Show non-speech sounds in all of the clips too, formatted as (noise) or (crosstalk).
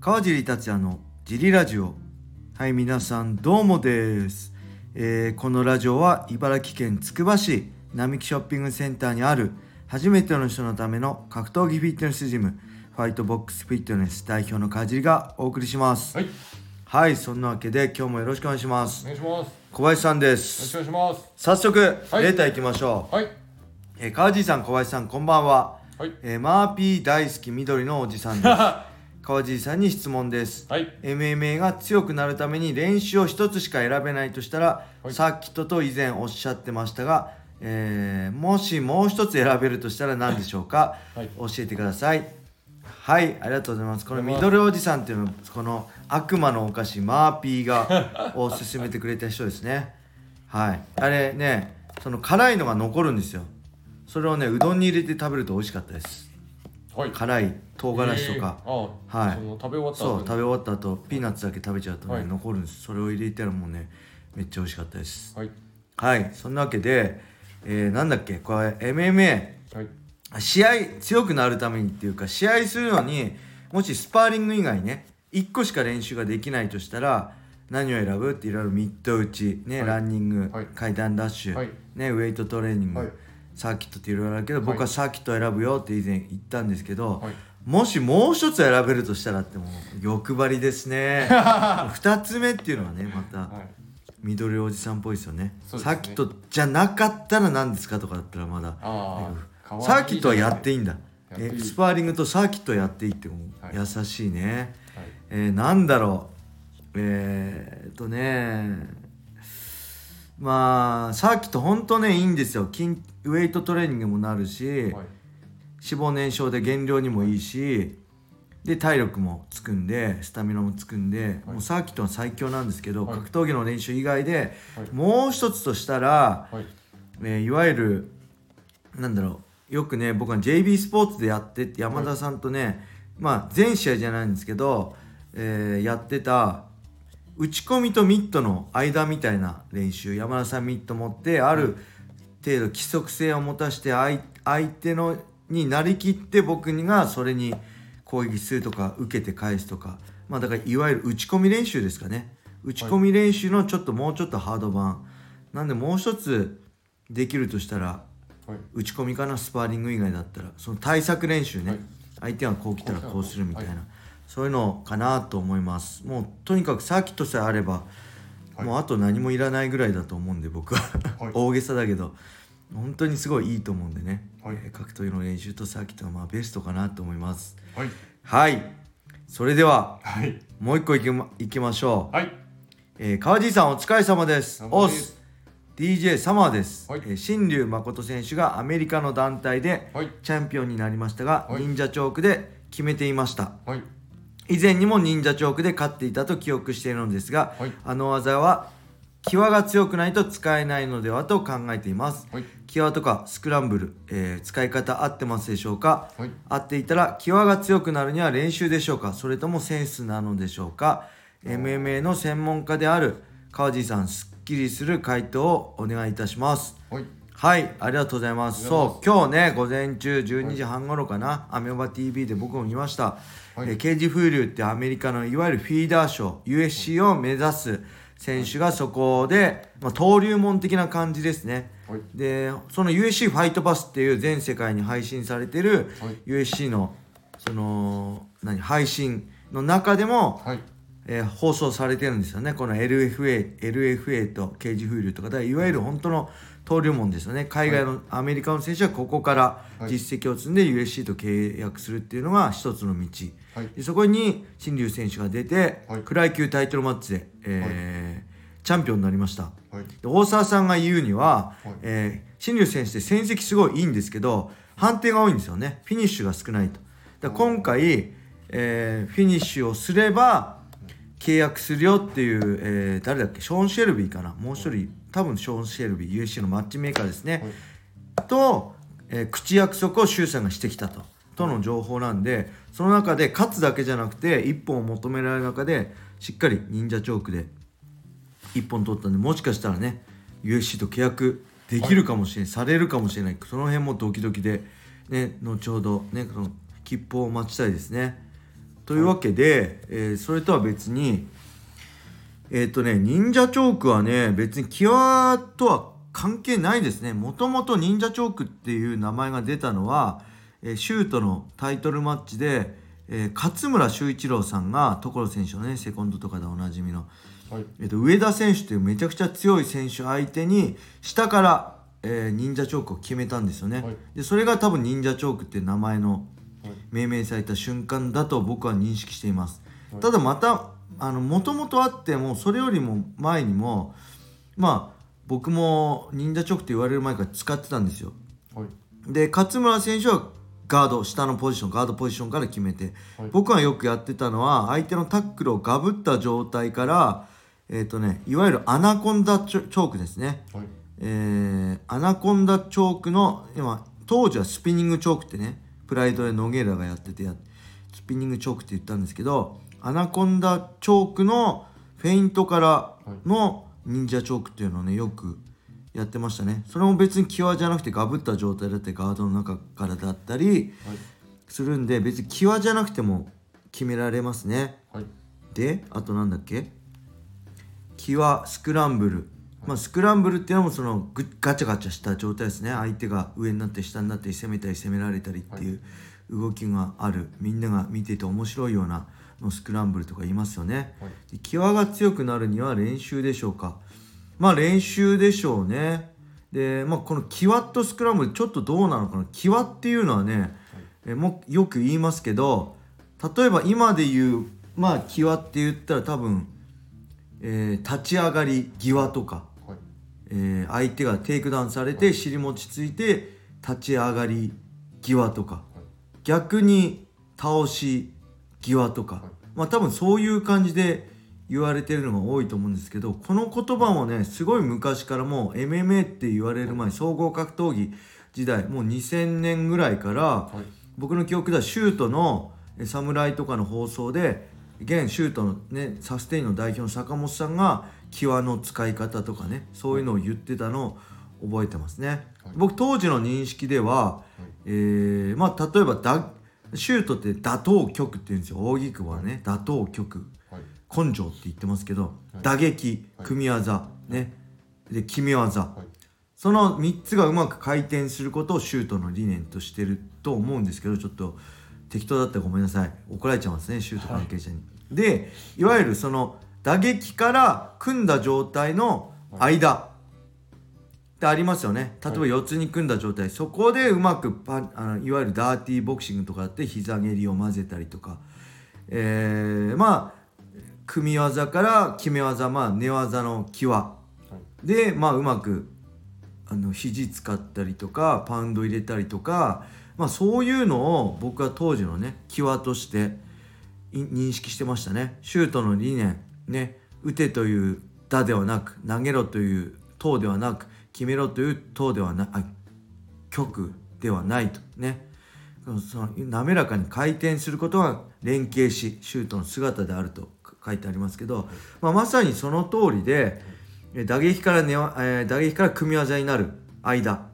川尻達也のジリラジオ。はい皆さんどうもです、えーこのラジオは茨城県つくば市並木ショッピングセンターにある初めての人のための格闘技フィットネスジムファイトボックスフィットネス代表の川尻がお送りします。はい、はいそんなわけで今日もよろしくお願いします。お願いします。よ小林さんでろしす。くお願いします。早速、はい。レーター行きましょう、はい、えー川尻さん小林さんこんばんは、はい、えーマーピー大好き緑のおじさんです。は (laughs) 川尻さんに質問です。い、MMA が強くなるために練習を一つしか選べないとしたら、はい。サーキットと以前おっしゃってましたが、えーもしもう一つ選べるとしたら何でしょうか、(laughs) はい。教えてください。はいありがとうございます。このミドルおじさんっていうのはこの悪魔のお菓子マーピーがおすすめてくれた人ですね。はい。あれねその辛いのが残るんですよ。それをねうどんに入れて食べると美味しかったですはい。辛い唐辛子とか、えー。あはい。その食べ終わったそう食べべ。終わった後ピーナッツだけ食べちゃうとね、はい。残るんです。それを入れたらもうねめっちゃ美味しかったです。はい、はい。そんなわけで、えー、なんだっけこれ MMA はい、試合強くなるためにっていうか試合するのにもしスパーリング以外ね1個しか練習ができないとしたら何を選ぶ？っていろいろミット打ち、ねはい。ランニング、はい。階段ダッシュ、はい。ね、ウェイトトレーニング、はいサーキットっていろいろあるけど、はい。僕はサーキットを選ぶよって以前言ったんですけど、はい。もしもう一つ選べるとしたらってもう欲張りですね。(laughs) 二つ目っていうのはねまたはい。緑おじさんっぽいですよね。ね。サーキットじゃなかったら何ですかとかだったらまだ。サーキットはやっていいんだ。えスパーリングとサーキットやっていいってもうはい優しいね、はい、えー、なんだろう。えー、っとねまあサーキットほんとねいいんですよ。筋ウェイトトレーニングもなるし、はい、脂肪燃焼で減量にもいいしで体力もつくんでスタミナもつくんで、もうサーキットは最強なんですけど、はい。格闘技の練習以外で、はい。もう一つとしたら、はい、えーいわゆるなんだろうよくね僕は JB スポーツでやってって山田さんとね、まあ全試合じゃないんですけど、えーやってた打ち込みとミットの間みたいな練習山田さんミット持ってある程度規則性を持たして相相手のになりきって僕にがそれに攻撃するとか受けて返すとか。まあだからいわゆる打ち込み練習ですかね。打ち込み練習のちょっともうちょっとハード版。なんでもう一つできるとしたらはい、打ち込みかなスパーリング以外だったら。その対策練習ね、はい。相手がこう来たらこうするみたいな、はい。そういうのかなと思います。もうとにかくサーキットさえあれば、はい。もうあと何もいらないぐらいだと思うんで僕は、はい。大げさだけど。本当にすごいいいと思うんでね、はい。えー格闘技の練習とサーキットがまあベストかなと思います。はい、はい。それでははい、もう一個いきまいきましょう、はい、えー川地さんお疲れ様です。おす。DJ サマーです、はい。えー新竜誠選手がアメリカの団体ではい、チャンピオンになりましたが、はい。忍者チョークで決めていました。はい、以前にも忍者チョークで勝っていたと記憶しているのですが、はい。あの技は際が強くないと使えないのではと考えています。はい、際とかスクランブル、えー使い方合ってますでしょうか？はい、合っていたら際が強くなるには練習でしょうか？それともセンスなのでしょうか？MMA の専門家である川地さんすっきりする回答をお願いいたします。はい、はいありがとうございます。そう今日ね午前中12時半頃かな、アメオバ TV で僕も見ました、はい。えーケージ風流ってアメリカのいわゆるフィーダー賞 USC を目指す選手がそこで、まあ、登竜門的な感じですね。はい、でその USC ファイトパスっていう全世界に配信されてるはい。USC のその何配信の中でも、はい、えー放送されてるんですよね。この LFA, LFA とケージ風流とかでいわゆる本当の登竜門ですよね。海外の、アメリカの選手はここからはい。実績を積んで USC と契約するっていうのが一つの道、はい。でそこに新竜選手が出て、はい。フライ級タイトルマッチで、えーチャンピオンになりました。大沢さんが言うには、はい。えー新竜選手って戦績すごいいいんですけど判定が多いんですよね。フィニッシュが少ないと。だ今回、えーフィニッシュをすれば契約するよっていう、えー誰だっけ？ショーン・シェルビーかな？もう一人多分ショーン・シェルビー USC のマッチメーカーですね、と、えー口約束を周さんがしてきたと。との情報なんでその中で勝つだけじゃなくて一本を求められる中でしっかり忍者チョークで一本取ったんでもしかしたらね USC と契約できるかもしれない、されるかもしれない。その辺もドキドキでね後ほどねその切符を待ちたいですねというわけで、えーそれとは別にえっ、とね忍者チョークはね別にキワとは関係ないですね。もともと忍者チョークっていう名前が出たのは、えーシュートのタイトルマッチで、えー勝村修一郎さんが所選手のねセコンドとかでおなじみのはい。えっと、上田選手というめちゃくちゃ強い選手相手に下から、えー忍者チョークを決めたんですよね、はい。でそれが多分忍者チョークっていう名前のはい命名された瞬間だと僕は認識しています、はい。ただまたあのもともとあってもそれよりも前にもまあ僕も忍者チョークって言われる前から使ってたんですよ。はい。で勝村選手はガード下のポジションガードポジションから決めて、はい。僕がよくやってたのは相手のタックルをガブった状態からえっ、とねいわゆるアナコンダチョチョークですね。はい。えーアナコンダチョークの今当時はスピニングチョークってね PRIDE でノゲイラがやっててやスピニングチョークって言ったんですけどアナコンダチョークのフェイントからの忍者チョークっていうのをねよくやってましたね。それも別に際じゃなくてガブった状態だってガードの中からだったりはいするんで別に際じゃなくても決められますね。はい。であとなんだっけ？際スクランブル、まあ、スクランブルっていうのもそのぐガチャガチャした状態ですね。相手が上になって下になって攻めたり攻められたりっていう動きがある。みんなが見てて面白いようなのスクランブルとか言いますよね、はい。で際が強くなるには練習でしょうか。まあ練習でしょうね。でまあこの際とスクランブルちょっとどうなのかな。際っていうのはね、えもうよく言いますけど例えば今で言うまあ際って言ったら多分、えー立ち上がり際とか、はいえー相手がテイクダウンされて尻餅ついて立ち上がり際とか。逆に倒し際とか、はい。まあ多分そういう感じで言われてるのが多いと思うんですけどこの言葉もねすごい昔からもう MMA って言われる前総合格闘技時代もう2000年ぐらいから、はい。僕の記憶ではシュートのえ侍とかの放送で現シュートのねサステインの代表の坂本さんが際の使い方とかねそういうのを言ってたのを覚えてますね、はい。僕当時の認識では、えーまあ例えばだシュートって打倒曲って言うんですよ。扇久保はね打倒曲。はい。根性って言ってますけど、い。打撃はい。組み技、ね。で決め技、はい。その3つがうまく回転することをシュートの理念としてると思うんですけどちょっと適当だったらごめんなさい。怒られちゃいますねシュート関係者に。でいわゆるその打撃から組んだ状態の間ってありますよね。例えば4つに組んだ状態、そこでうまくパンあのいわゆるダーティーボクシングとかだって膝蹴りを混ぜたりとか、えーまあ組み技から決め技まあ寝技の際。はい。でまあうまくあの肘使ったりとかパウンド入れたりとか、まあ、そういうのを僕は当時のね際としてい認識してましたね。シュートの理念ね打てという打ではなく投げろという投ではなく決めろという投ではなあ局ではないとねその滑らかに回転することが連携しシュートの姿であると書いてありますけど、まあ、まさにその通りで打撃から寝、えー打撃から組み技になる間、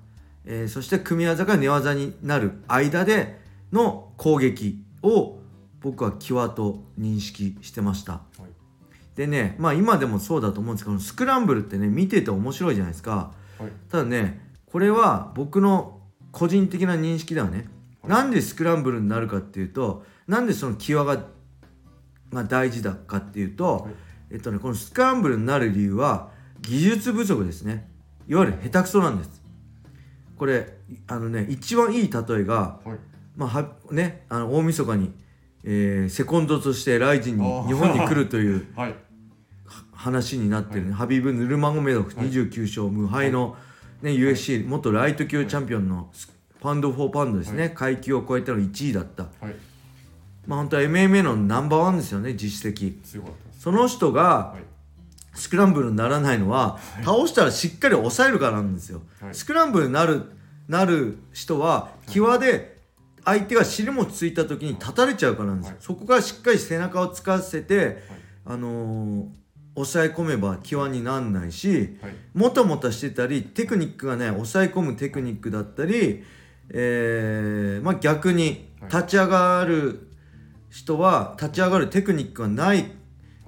えーそして組み技か寝技になる間での攻撃を僕は際と認識してました。はいでねまあ今でもそうだと思うんですけどスクランブルってね見てて面白いじゃないですか。はい。ただねこれは僕の個人的な認識ではね、なんでスクランブルになるかっていうとなんでその際がが大事だかっていうと、はい。えっとねこのスクランブルになる理由は技術不足ですね。いわゆる下手くそなんです。これあのね一番いい例えがはい。まあはねあの大晦日に、えーセコンドとしてライジンに日本に来るという (laughs) はい話になってるね、ハビブ・ヌルマゴメドフはい。29勝無敗の、ね USC 元ライト級チャンピオンのスパンド・フォー・パウンドですね、階級を超えたの1位だった。はい。まあ本当は MMA のナンバーワンですよね実績。その人がはい。スクランブルにならないのは、倒したらしっかり抑えるからなんですよ、はい。スクランブルになるなる人は際で相手が尻餅ついた時に立たれちゃうからなんですよ、はい。そこからしっかり背中をつかせて、あのー抑え込めば際になんないしはい。もたもたしてたりテクニックがね抑え込むテクニックだったり、えーまあ、逆にはい。立ち上がる人は立ち上がるテクニックがない、はい。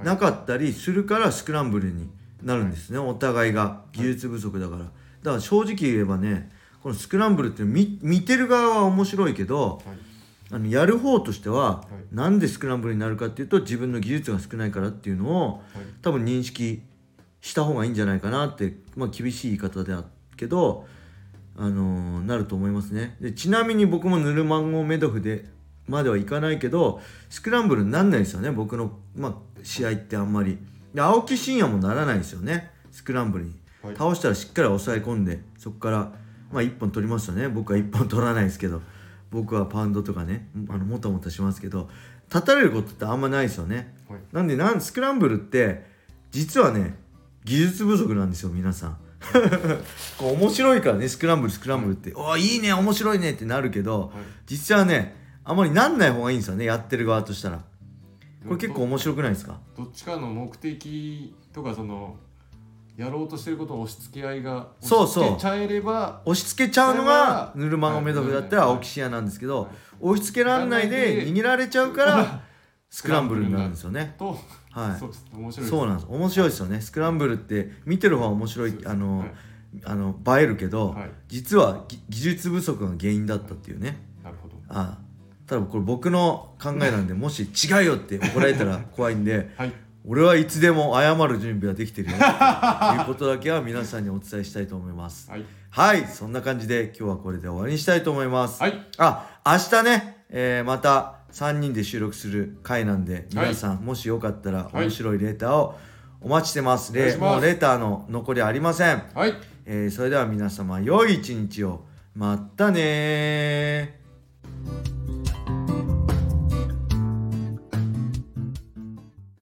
なかったりするからスクランブルになるんですね、お互いが。技術不足だから、だから正直言えばねこのスクランブルって見見てる側は面白いけどはいあのやる方としては、い。なんでスクランブルになるかっていうと自分の技術が少ないからっていうのをはい。多分認識した方がいいんじゃないかなって、まあ、厳しい言い方であるけど、あのーなると思いますね。でちなみに僕もヌルマンゴメドフでまではいかないけどスクランブルになんないですよね。僕の、まあ、試合ってあんまり。で青木真也もならないですよね。スクランブルに、はい。倒したらしっかり抑え込んでそこから、まあ、1本取りますよね。僕は1本取らないですけど僕はパウンドとかねあのもたもたしますけど立たれることってあんまないですよね。はい。なんでなんスクランブルって実はね技術不足なんですよ皆さん。(laughs) こう面白いからねスクランブルスクランブルって、おーいいね面白いねってなるけど、はい。実はねあまりなんない方がいいんですよねやってる側としたら。これ結構面白くないですか？どっちかの目的とかそのやろうとしてることの押し付け合いがそうそう。押し付けちゃえれば押し付けちゃうのがヌルマゴメドフだったらはい青木真也なんですけど、はい押し付けらんないで逃げられちゃうから (laughs) スクランブルになるんですよね。と、はい。そうです面白いそうなんです。面白いですよね。スクランブルって見てる方は面白いあの、はい。あの映えるけど、はい。実はぎ技術不足が原因だったっていうね。なるほど。あ。ただこれ僕の考えなんでもし違うよって怒られたら怖いんではい俺はいつでも謝る準備はできてるよ。と (laughs) いうことだけは皆さんにお伝えしたいと思います。はい。はいそんな感じで今日はこれで終わりにしたいと思います、はい。あ明日ね、えーまた3人で収録する回なんで皆さん、もしよかったらはい。面白いレーターをお待ちしてます、レお願いします。もうレーターの残りありません、はい。えーそれでは皆様良い一日を。またねー